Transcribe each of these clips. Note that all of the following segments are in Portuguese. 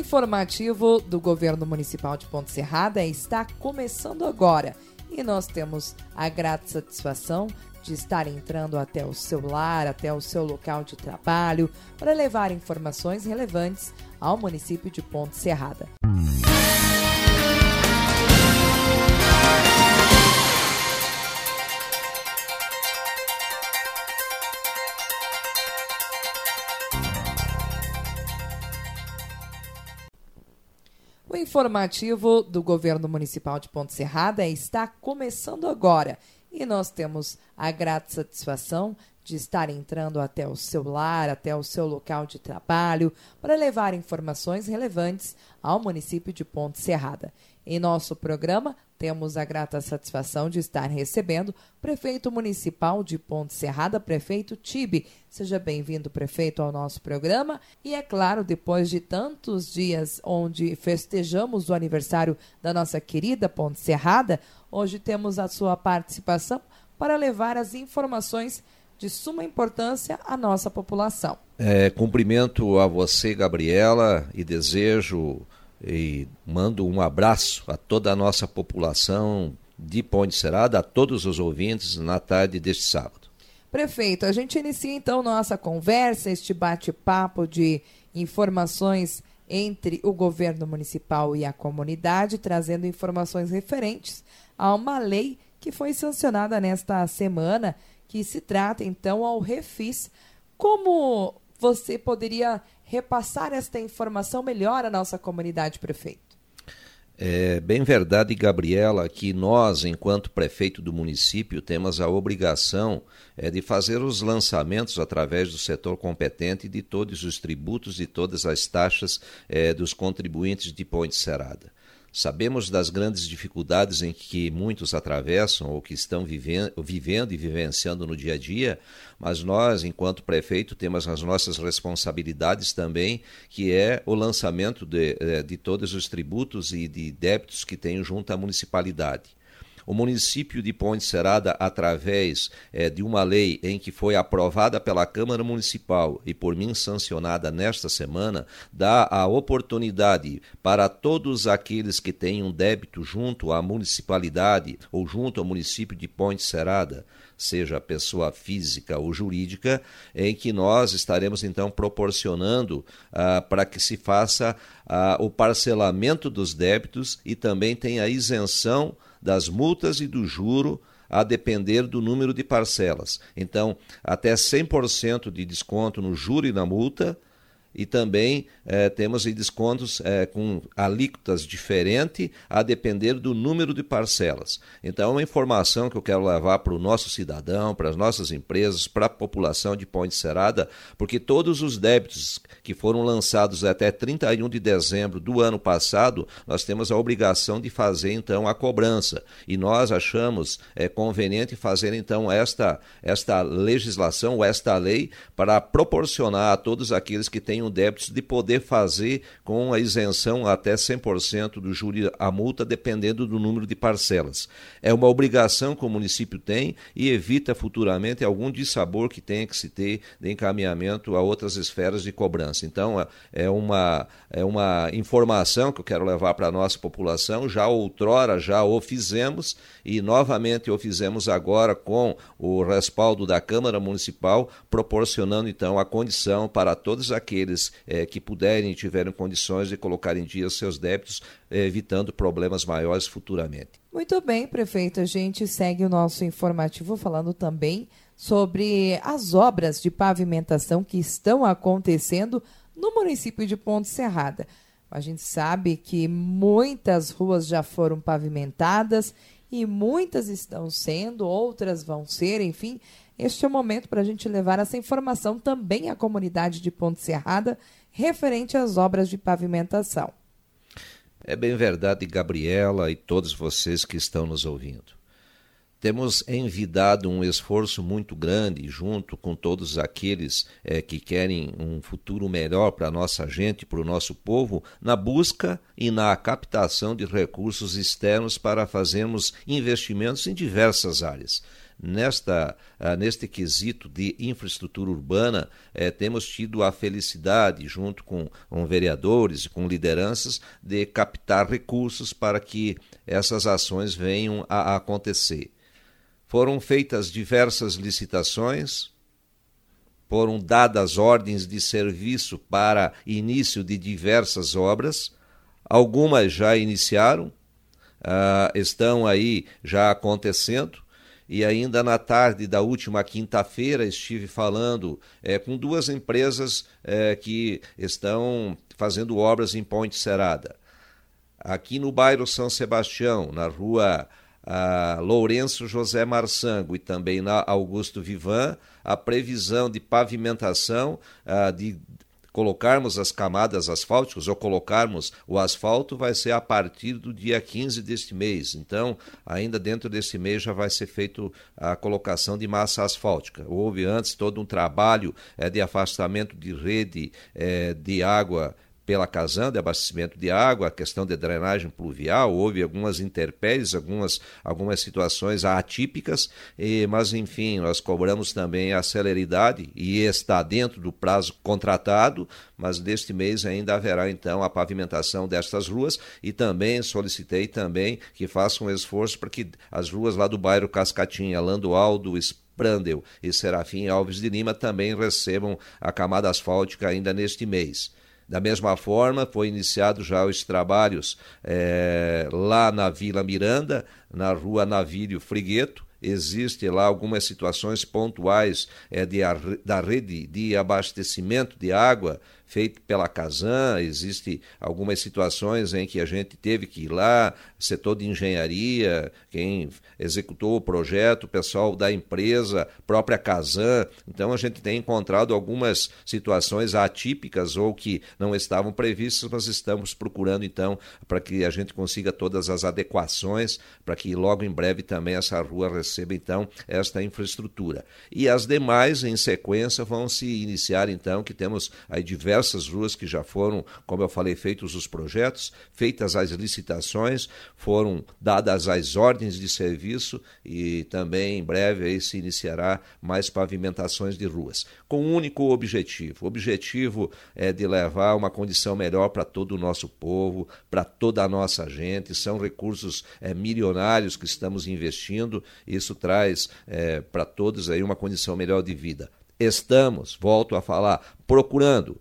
informativo do governo municipal de Ponte Serrada está começando agora e nós temos a grata satisfação de estar entrando até o seu lar, até o seu local de trabalho, para levar informações relevantes ao município de Ponte Serrada. Informativo do governo municipal de Ponte Serrada está começando agora e nós temos a grata satisfação de estar entrando até o seu lar, até o seu local de trabalho, para levar informações relevantes ao município de Ponte Serrada. Em nosso programa, temos a grata satisfação de estar recebendo o prefeito municipal de Ponte Serrada, prefeito Tibe. Seja bem-vindo, prefeito, ao nosso programa. E é claro, depois de tantos dias onde festejamos o aniversário da nossa querida Ponte Serrada, hoje temos a sua participação para levar as informações de suma importância à nossa população. É, cumprimento a você, Gabriela, e desejo e mando um abraço a toda a nossa população de Ponte Serada, a todos os ouvintes na tarde deste sábado. Prefeito, a gente inicia então nossa conversa, este bate-papo de informações entre o governo municipal e a comunidade, trazendo informações referentes a uma lei que foi sancionada nesta semana, que se trata então ao refis. Como você poderia repassar esta informação melhor à nossa comunidade, prefeito? É bem verdade, Gabriela, que nós, enquanto prefeito do município, temos a obrigação é, de fazer os lançamentos através do setor competente de todos os tributos e todas as taxas é, dos contribuintes de Ponte Serada. Sabemos das grandes dificuldades em que muitos atravessam ou que estão vivendo, vivendo e vivenciando no dia a dia, mas nós, enquanto prefeito, temos as nossas responsabilidades também, que é o lançamento de, eh, de todos os tributos e de débitos que tem junto à municipalidade. O município de Ponte Serada, através é, de uma lei em que foi aprovada pela Câmara Municipal e por mim sancionada nesta semana, dá a oportunidade para todos aqueles que têm um débito junto à municipalidade ou junto ao município de Ponte Serada, seja pessoa física ou jurídica, em que nós estaremos então proporcionando ah, para que se faça ah, o parcelamento dos débitos e também tenha isenção das multas e do juro a depender do número de parcelas. Então, até 100% de desconto no juro e na multa e também eh, temos descontos eh, com alíquotas diferentes a depender do número de parcelas. Então, é uma informação que eu quero levar para o nosso cidadão, para as nossas empresas, para a população de Ponte Serada, porque todos os débitos que foram lançados até 31 de dezembro do ano passado, nós temos a obrigação de fazer então a cobrança. E nós achamos é, conveniente fazer então esta, esta legislação, esta lei, para proporcionar a todos aqueles que têm tenham débitos de poder fazer com a isenção até 100% do júri a multa, dependendo do número de parcelas. É uma obrigação que o município tem e evita futuramente algum dissabor que tenha que se ter de encaminhamento a outras esferas de cobrança. Então, é uma, é uma informação que eu quero levar para a nossa população. Já outrora, já o fizemos e novamente o fizemos agora com o respaldo da Câmara Municipal, proporcionando então a condição para todos aqueles aqueles é, que puderem e tiverem condições de colocar em dia seus débitos, é, evitando problemas maiores futuramente. Muito bem, prefeito. A gente segue o nosso informativo falando também sobre as obras de pavimentação que estão acontecendo no município de Ponte Serrada. A gente sabe que muitas ruas já foram pavimentadas e muitas estão sendo, outras vão ser, enfim, este é o momento para a gente levar essa informação também à comunidade de Ponte Serrada referente às obras de pavimentação. É bem verdade, Gabriela e todos vocês que estão nos ouvindo. Temos envidado um esforço muito grande junto com todos aqueles é, que querem um futuro melhor para a nossa gente, para o nosso povo, na busca e na captação de recursos externos para fazermos investimentos em diversas áreas nesta, uh, neste quesito de infraestrutura urbana, uh, temos tido a felicidade, junto com, com vereadores e com lideranças, de captar recursos para que essas ações venham a, a acontecer. Foram feitas diversas licitações, foram dadas ordens de serviço para início de diversas obras, algumas já iniciaram, uh, estão aí já acontecendo. E ainda na tarde da última quinta-feira estive falando é, com duas empresas é, que estão fazendo obras em Ponte Serada. Aqui no bairro São Sebastião, na rua Lourenço José Marçango e também na Augusto Vivan, a previsão de pavimentação de colocarmos as camadas asfálticas ou colocarmos o asfalto vai ser a partir do dia 15 deste mês. Então, ainda dentro deste mês já vai ser feito a colocação de massa asfáltica. Houve antes todo um trabalho é, de afastamento de rede é, de água pela Casan de abastecimento de água, a questão de drenagem pluvial, houve algumas intempéries, algumas, algumas situações atípicas, e, mas enfim, nós cobramos também a celeridade e está dentro do prazo contratado, mas neste mês ainda haverá então a pavimentação destas ruas e também solicitei também que façam um esforço para que as ruas lá do bairro Cascatinha, Lando Aldo, Prandel e Serafim Alves de Lima também recebam a camada asfáltica ainda neste mês. Da mesma forma, foi iniciado já os trabalhos é, lá na Vila Miranda, na rua Navírio Frigueto, existe lá algumas situações pontuais é, de, da rede de abastecimento de água feito pela Casan, existe algumas situações em que a gente teve que ir lá, setor de engenharia, quem executou o projeto, o pessoal da empresa, própria Casan. Então a gente tem encontrado algumas situações atípicas ou que não estavam previstas, mas estamos procurando então para que a gente consiga todas as adequações para que logo em breve também essa rua receba então esta infraestrutura. E as demais em sequência vão se iniciar então que temos aí diversos diversas ruas que já foram, como eu falei, feitos os projetos, feitas as licitações, foram dadas as ordens de serviço e também em breve aí se iniciará mais pavimentações de ruas, com um único objetivo. O objetivo é de levar uma condição melhor para todo o nosso povo, para toda a nossa gente. São recursos é, milionários que estamos investindo. Isso traz é, para todos aí uma condição melhor de vida. Estamos, volto a falar, procurando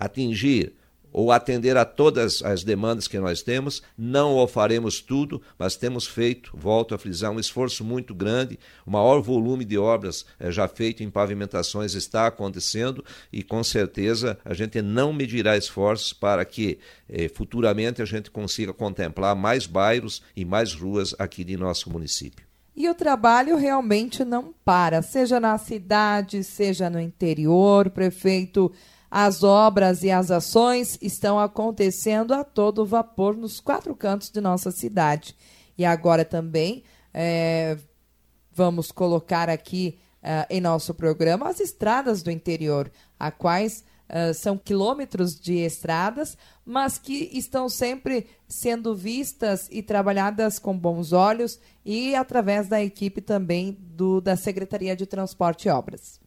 atingir ou atender a todas as demandas que nós temos. Não o faremos tudo, mas temos feito, volto a frisar, um esforço muito grande. O maior volume de obras é, já feito em pavimentações está acontecendo e com certeza a gente não medirá esforços para que eh, futuramente a gente consiga contemplar mais bairros e mais ruas aqui de nosso município. E o trabalho realmente não para, seja na cidade, seja no interior. Prefeito as obras e as ações estão acontecendo a todo vapor nos quatro cantos de nossa cidade. E agora também é, vamos colocar aqui uh, em nosso programa as estradas do interior, a quais uh, são quilômetros de estradas, mas que estão sempre sendo vistas e trabalhadas com bons olhos e através da equipe também do, da Secretaria de Transporte e Obras.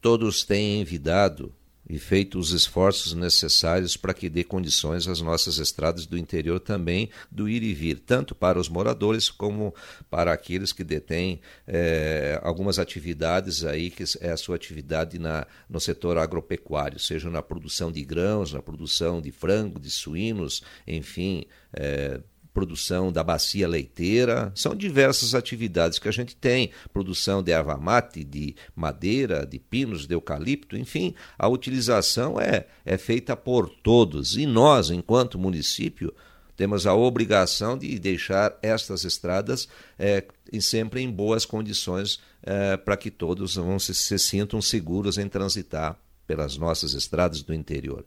Todos têm envidado e feito os esforços necessários para que dê condições às nossas estradas do interior também do ir e vir, tanto para os moradores como para aqueles que detêm é, algumas atividades aí, que é a sua atividade na, no setor agropecuário, seja na produção de grãos, na produção de frango, de suínos, enfim, é, produção da bacia leiteira, são diversas atividades que a gente tem, produção de erva mate, de madeira, de pinos, de eucalipto, enfim, a utilização é, é feita por todos. E nós, enquanto município, temos a obrigação de deixar estas estradas é, sempre em boas condições é, para que todos vão se, se sintam seguros em transitar pelas nossas estradas do interior.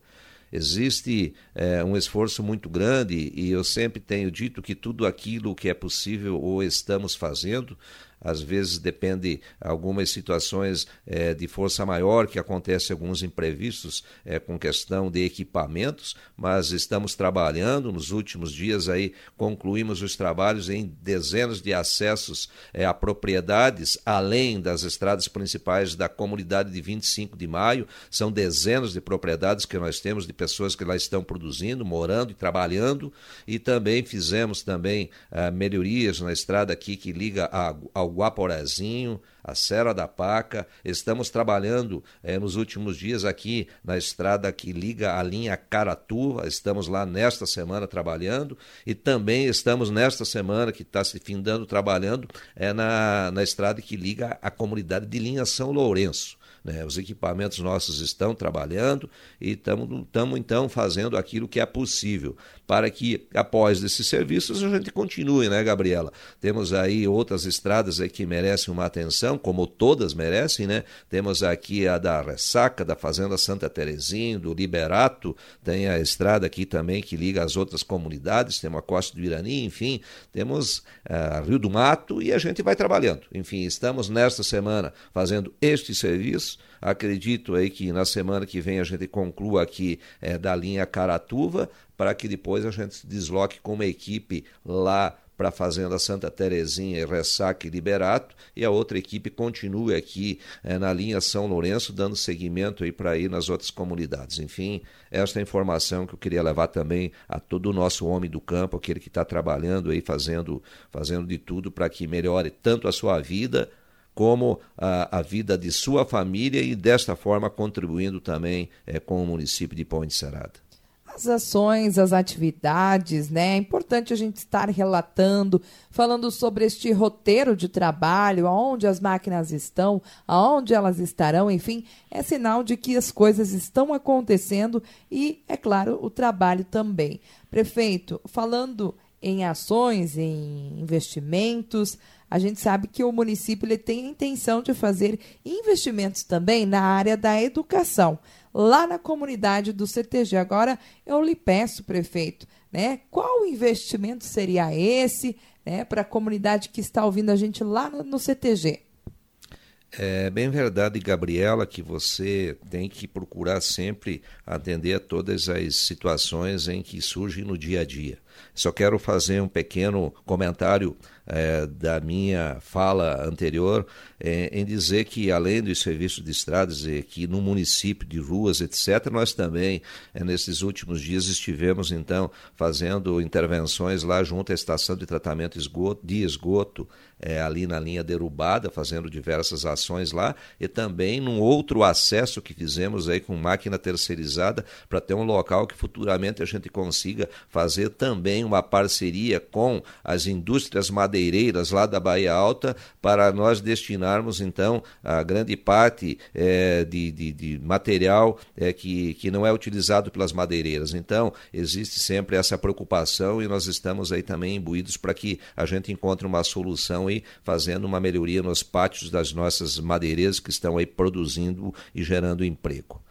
Existe é, um esforço muito grande e eu sempre tenho dito que tudo aquilo que é possível ou estamos fazendo, às vezes depende algumas situações é, de força maior que acontece alguns imprevistos é, com questão de equipamentos, mas estamos trabalhando. Nos últimos dias aí concluímos os trabalhos em dezenas de acessos é, a propriedades além das estradas principais da comunidade de 25 de maio, são dezenas de propriedades que nós temos de pessoas que lá estão produzindo, morando e trabalhando. E também fizemos também melhorias na estrada aqui que liga ao Guaporazinho, a Serra da Paca. Estamos trabalhando eh, nos últimos dias aqui na estrada que liga a linha Caratuva. Estamos lá nesta semana trabalhando e também estamos nesta semana que está se findando trabalhando é na, na estrada que liga a comunidade de linha São Lourenço. Né? Os equipamentos nossos estão trabalhando e estamos então fazendo aquilo que é possível para que após esses serviços a gente continue, né, Gabriela? Temos aí outras estradas que merecem uma atenção, como todas merecem, né? Temos aqui a da Ressaca, da Fazenda Santa Terezinha, do Liberato, tem a estrada aqui também que liga as outras comunidades, temos a Costa do Irani, enfim, temos uh, Rio do Mato e a gente vai trabalhando. Enfim, estamos nesta semana fazendo este serviço. Acredito aí que na semana que vem a gente conclua aqui é, da linha Caratuva, para que depois a gente se desloque com uma equipe lá para a Fazenda Santa Terezinha e Ressaca e Liberato, e a outra equipe continue aqui é, na linha São Lourenço, dando seguimento aí para ir nas outras comunidades. Enfim, esta é informação que eu queria levar também a todo o nosso homem do campo, aquele que está trabalhando aí, fazendo, fazendo de tudo para que melhore tanto a sua vida como a, a, vida de sua família e desta forma contribuindo também é, com o município de Ponte Serada as ações, as atividades, né? É importante a gente estar relatando, falando sobre este roteiro de trabalho, aonde as máquinas estão, aonde elas estarão, enfim, é sinal de que as coisas estão acontecendo e, é claro, o trabalho também. Prefeito, falando em ações, em investimentos, a gente sabe que o município ele tem a intenção de fazer investimentos também na área da educação, lá na comunidade do CTG. Agora, eu lhe peço, prefeito, né, qual investimento seria esse né, para a comunidade que está ouvindo a gente lá no, CTG? É bem verdade, Gabriela, que você tem que procurar sempre atender a todas as situações em que surgem no dia a dia. Só quero fazer um pequeno comentário é, da minha fala anterior é, em dizer que, além dos serviços de estradas, e que no município de ruas, etc., nós também, é, nesses últimos dias, estivemos, então, fazendo intervenções lá junto à estação de tratamento esgoto, de esgoto, ali na linha derrubada, fazendo diversas ações lá, e também num outro acesso que fizemos aí com máquina terceirizada, para ter um local que futuramente a gente consiga fazer também uma parceria com as indústrias madeireiras madeireiras lá da Bahia Alta para nós destinarmos então a grande parte é, de, de, de, material é, que, que não é utilizado pelas madeireiras. Então, existe sempre essa preocupação e nós estamos aí também imbuídos para que a gente encontre uma solução e fazendo uma melhoria nos pátios das nossas madeireiras que estão aí produzindo e gerando emprego.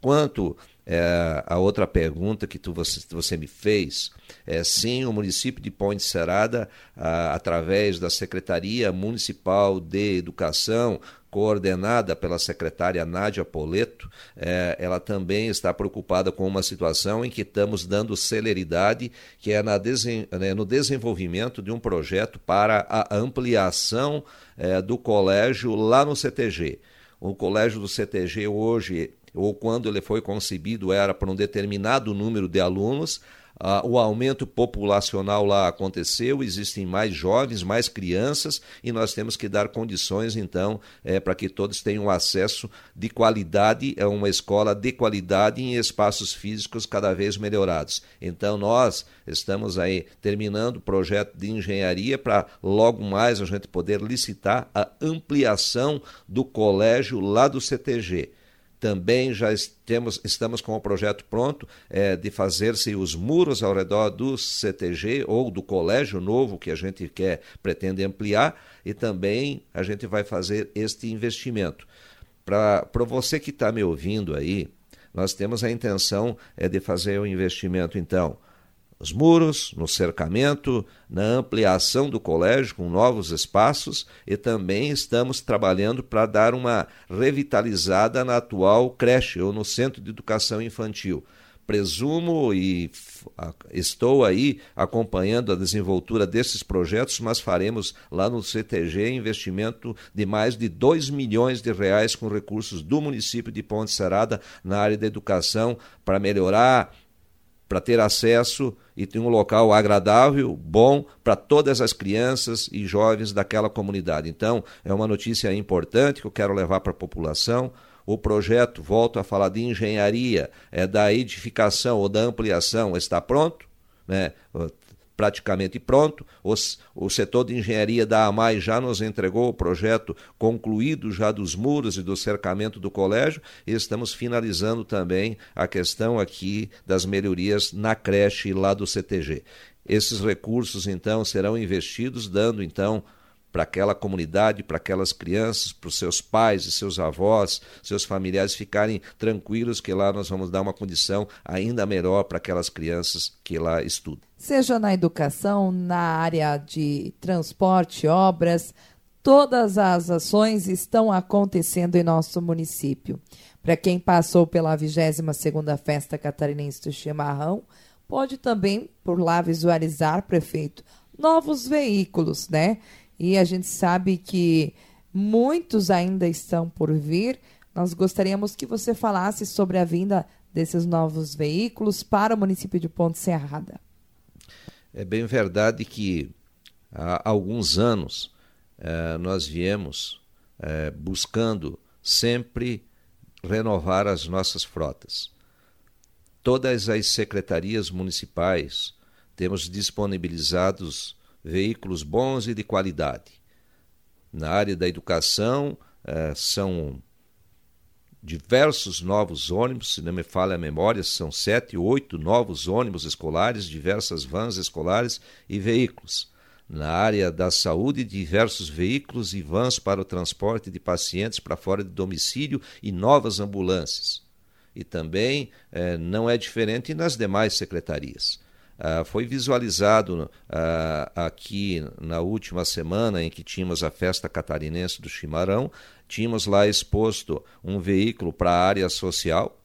Quanto é, a outra pergunta que tu, você, você me fez, é, sim, o município de Ponte Serada, a, através da Secretaria Municipal de Educação, coordenada pela secretária Nádia Poleto, é, ela também está preocupada com uma situação em que estamos dando celeridade, que é desen, né, no desenvolvimento de um projeto para a ampliação é, do colégio lá no CTG. O colégio do CTG hoje ou quando ele foi concebido era para um determinado número de alunos, ah, o aumento populacional lá aconteceu, existem mais jovens, mais crianças, e nós temos que dar condições, então, é, para que todos tenham acesso de qualidade a uma escola de qualidade em espaços físicos cada vez melhorados. Então, nós estamos aí terminando o projeto de engenharia para logo mais a gente poder licitar a ampliação do colégio lá do CTG. Também já temos, estamos com o projeto pronto é, de fazer-se os muros ao redor do CTG ou do colégio novo que a gente quer, pretende ampliar, e também a gente vai fazer este investimento. Para você que está me ouvindo aí, nós temos a intenção é, de fazer o um investimento, então, nos muros, no cercamento, na ampliação do colégio com novos espaços e também estamos trabalhando para dar uma revitalizada na atual creche ou no centro de educação infantil. Presumo e estou aí acompanhando a desenvoltura desses projetos, mas faremos lá no CTG investimento de mais de 2 milhões de reais com recursos do município de Ponte Serada na área da educação para melhorar para ter acesso e ter um local agradável, bom para todas as crianças e jovens daquela comunidade. Então, é uma notícia importante que eu quero levar para a população. O projeto, volto a falar de engenharia, é da edificação ou da ampliação, está pronto, né? Praticamente pronto. Os, o setor de engenharia da AMAI já nos entregou o projeto concluído já dos muros e do cercamento do colégio e estamos finalizando também a questão aqui das melhorias na creche lá do CTG. Esses recursos então serão investidos dando então para aquela comunidade, para aquelas crianças, para os seus pais e seus avós, seus familiares ficarem tranquilos que lá nós vamos dar uma condição ainda melhor para aquelas crianças que lá estudam. Seja na educação, na área de transporte, obras, todas as ações estão acontecendo em nosso município. Para quem passou pela 22ª Festa Catarinense do Chimarrão, pode também por lá visualizar, prefeito, novos veículos, né? E a gente sabe que muitos ainda estão por vir. Nós gostaríamos que você falasse sobre a vinda desses novos veículos para o município de Ponte Serrada. É bem verdade que há alguns anos eh, nós viemos eh, buscando sempre renovar as nossas frotas. Todas as secretarias municipais temos disponibilizados veículos bons e de qualidade. Na área da educação, eh, são diversos novos ônibus, se não me falha a memória, são sete, oito novos ônibus escolares, diversas vans escolares e veículos. Na área da saúde, diversos veículos e vans para o transporte de pacientes para fora de domicílio e novas ambulâncias. E também eh, não é diferente nas demais secretarias. Uh, foi visualizado uh, aqui na última semana em que tínhamos a festa catarinense do Chimarrão, tínhamos lá exposto um veículo para a área social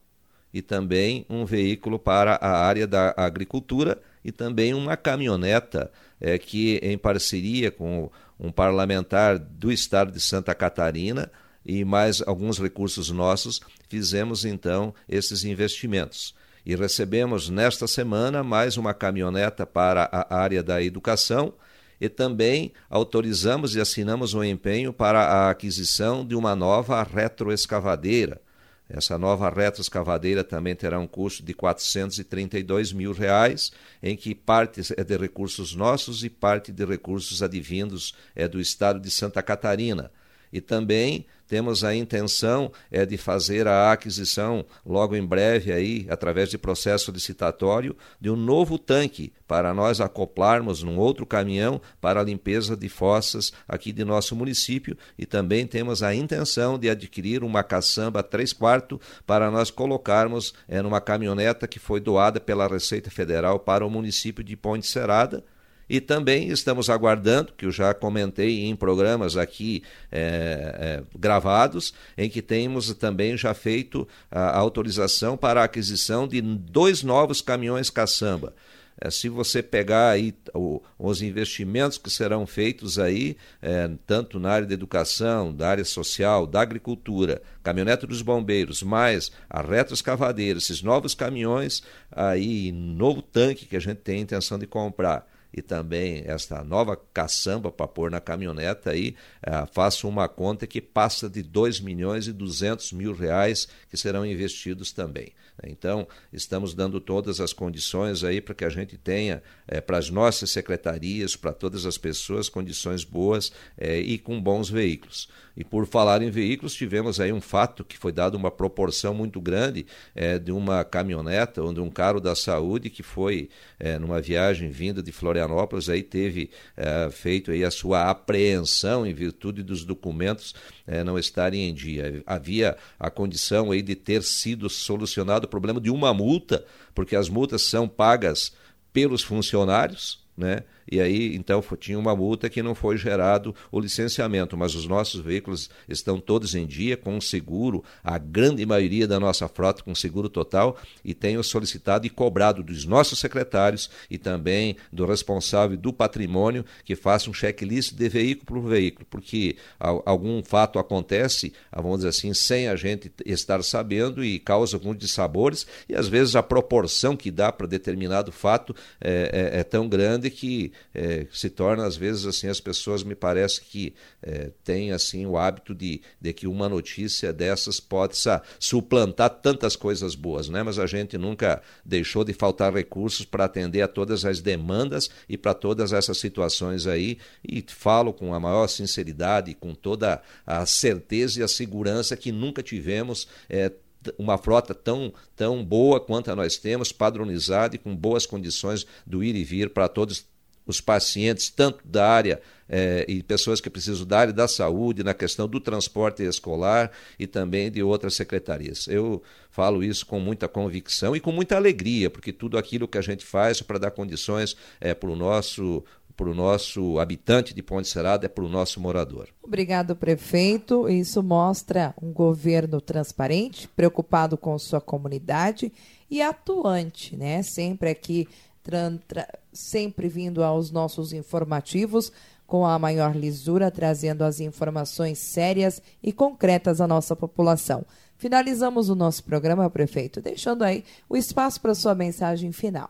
e também um veículo para a área da agricultura e também uma caminhoneta é, que, em parceria com um parlamentar do estado de Santa Catarina e mais alguns recursos nossos, fizemos então esses investimentos e recebemos nesta semana mais uma caminhoneta para a área da educação e também autorizamos e assinamos um empenho para a aquisição de uma nova retroescavadeira. Essa nova retroescavadeira também terá um custo de 432 mil reais, em que parte é de recursos nossos e parte de recursos advindos é do estado de Santa Catarina. E também temos a intenção é de fazer a aquisição logo em breve aí, através de processo licitatório, de um novo tanque para nós acoplarmos num outro caminhão para a limpeza de fossas aqui de nosso município. E também temos a intenção de adquirir uma caçamba 3 quartos para nós colocarmos é, numa caminhoneta que foi doada pela Receita Federal para o município de Ponte Serada e também estamos aguardando, que eu já comentei em programas aqui é, é, gravados, em que temos também já feito a autorização para a aquisição de dois novos caminhões caçamba. É, se você pegar aí o, os investimentos que serão feitos aí, é, tanto na área da educação, da área social, da agricultura, caminhonete dos bombeiros, mais a retroescavadeira, esses novos caminhões, aí novo tanque que a gente tem a intenção de comprar e também esta nova caçamba para pôr na caminhoneta aí, é, faço uma conta que passa de 2 milhões e 200 mil reais que serão investidos também. Né? Então, estamos dando todas as condições aí para que a gente tenha, é, para as nossas secretarias, para todas as pessoas, condições boas é, e com bons veículos. E por falar em veículos, tivemos aí um fato que foi dado uma proporção muito grande é, de uma caminhoneta ou de um carro da saúde que foi é, numa viagem vinda de Florianópolis, aí teve é, feito aí a sua apreensão em virtude dos documentos é, não estarem em dia. Havia a condição aí de ter sido solucionado o problema de uma multa, porque as multas são pagas pelos funcionários, né? E aí então tinha uma multa que não foi gerado o licenciamento, mas os nossos veículos estão todos em dia com seguro, a grande maioria da nossa frota com seguro total e tenho solicitado e cobrado dos nossos secretários e também do responsável do patrimônio que faça um checklist de veículo por veículo, porque algum fato acontece, ah, vamos dizer assim, sem a gente estar sabendo e causa alguns dissabores e às vezes a proporção que dá para determinado fato é, é, é tão grande que é, se torna às vezes assim as pessoas me parece que é, têm assim o hábito de, de que uma notícia dessas possa suplantar tantas coisas boas, né? Mas a gente nunca deixou de faltar recursos para atender a todas as demandas e para todas essas situações aí e falo com a maior sinceridade, com toda a certeza e a segurança que nunca tivemos é, uma frota tão, tão boa quanto a nós temos, padronizada e com boas condições do ir e vir para todos os pacientes, tanto da área eh, e pessoas que precisam da área da saúde, na questão do transporte escolar e também de outras secretarias. Eu falo isso com muita convicção e com muita alegria, porque tudo aquilo que a gente faz para dar condições eh, para o nosso para o nosso habitante de Ponte Serada, é para o nosso morador. Obrigado, prefeito. Isso mostra um governo transparente, preocupado com sua comunidade e atuante, né? Sempre aqui sempre vindo aos nossos informativos com a maior lisura, trazendo as informações sérias e concretas à nossa população. Finalizamos o nosso programa, prefeito, deixando aí o espaço para sua mensagem final.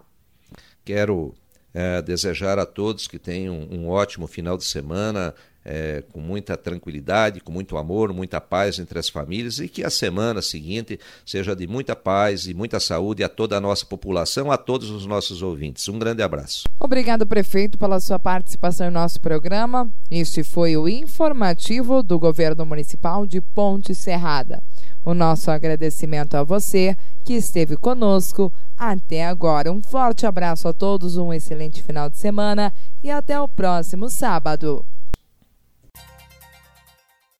Quero é, desejar a todos que tenham um ótimo final de semana, é, com muita tranquilidade, com muito amor, muita paz entre as famílias e que a semana seguinte seja de muita paz e muita saúde a toda a nossa população, a todos os nossos ouvintes. Um grande abraço. Obrigado, prefeito, pela sua participação em nosso programa. Este foi o informativo do Governo Municipal de Ponte Serrada. O nosso agradecimento a você que esteve conosco até agora. Um forte abraço a todos, um excelente final de semana e até o próximo sábado.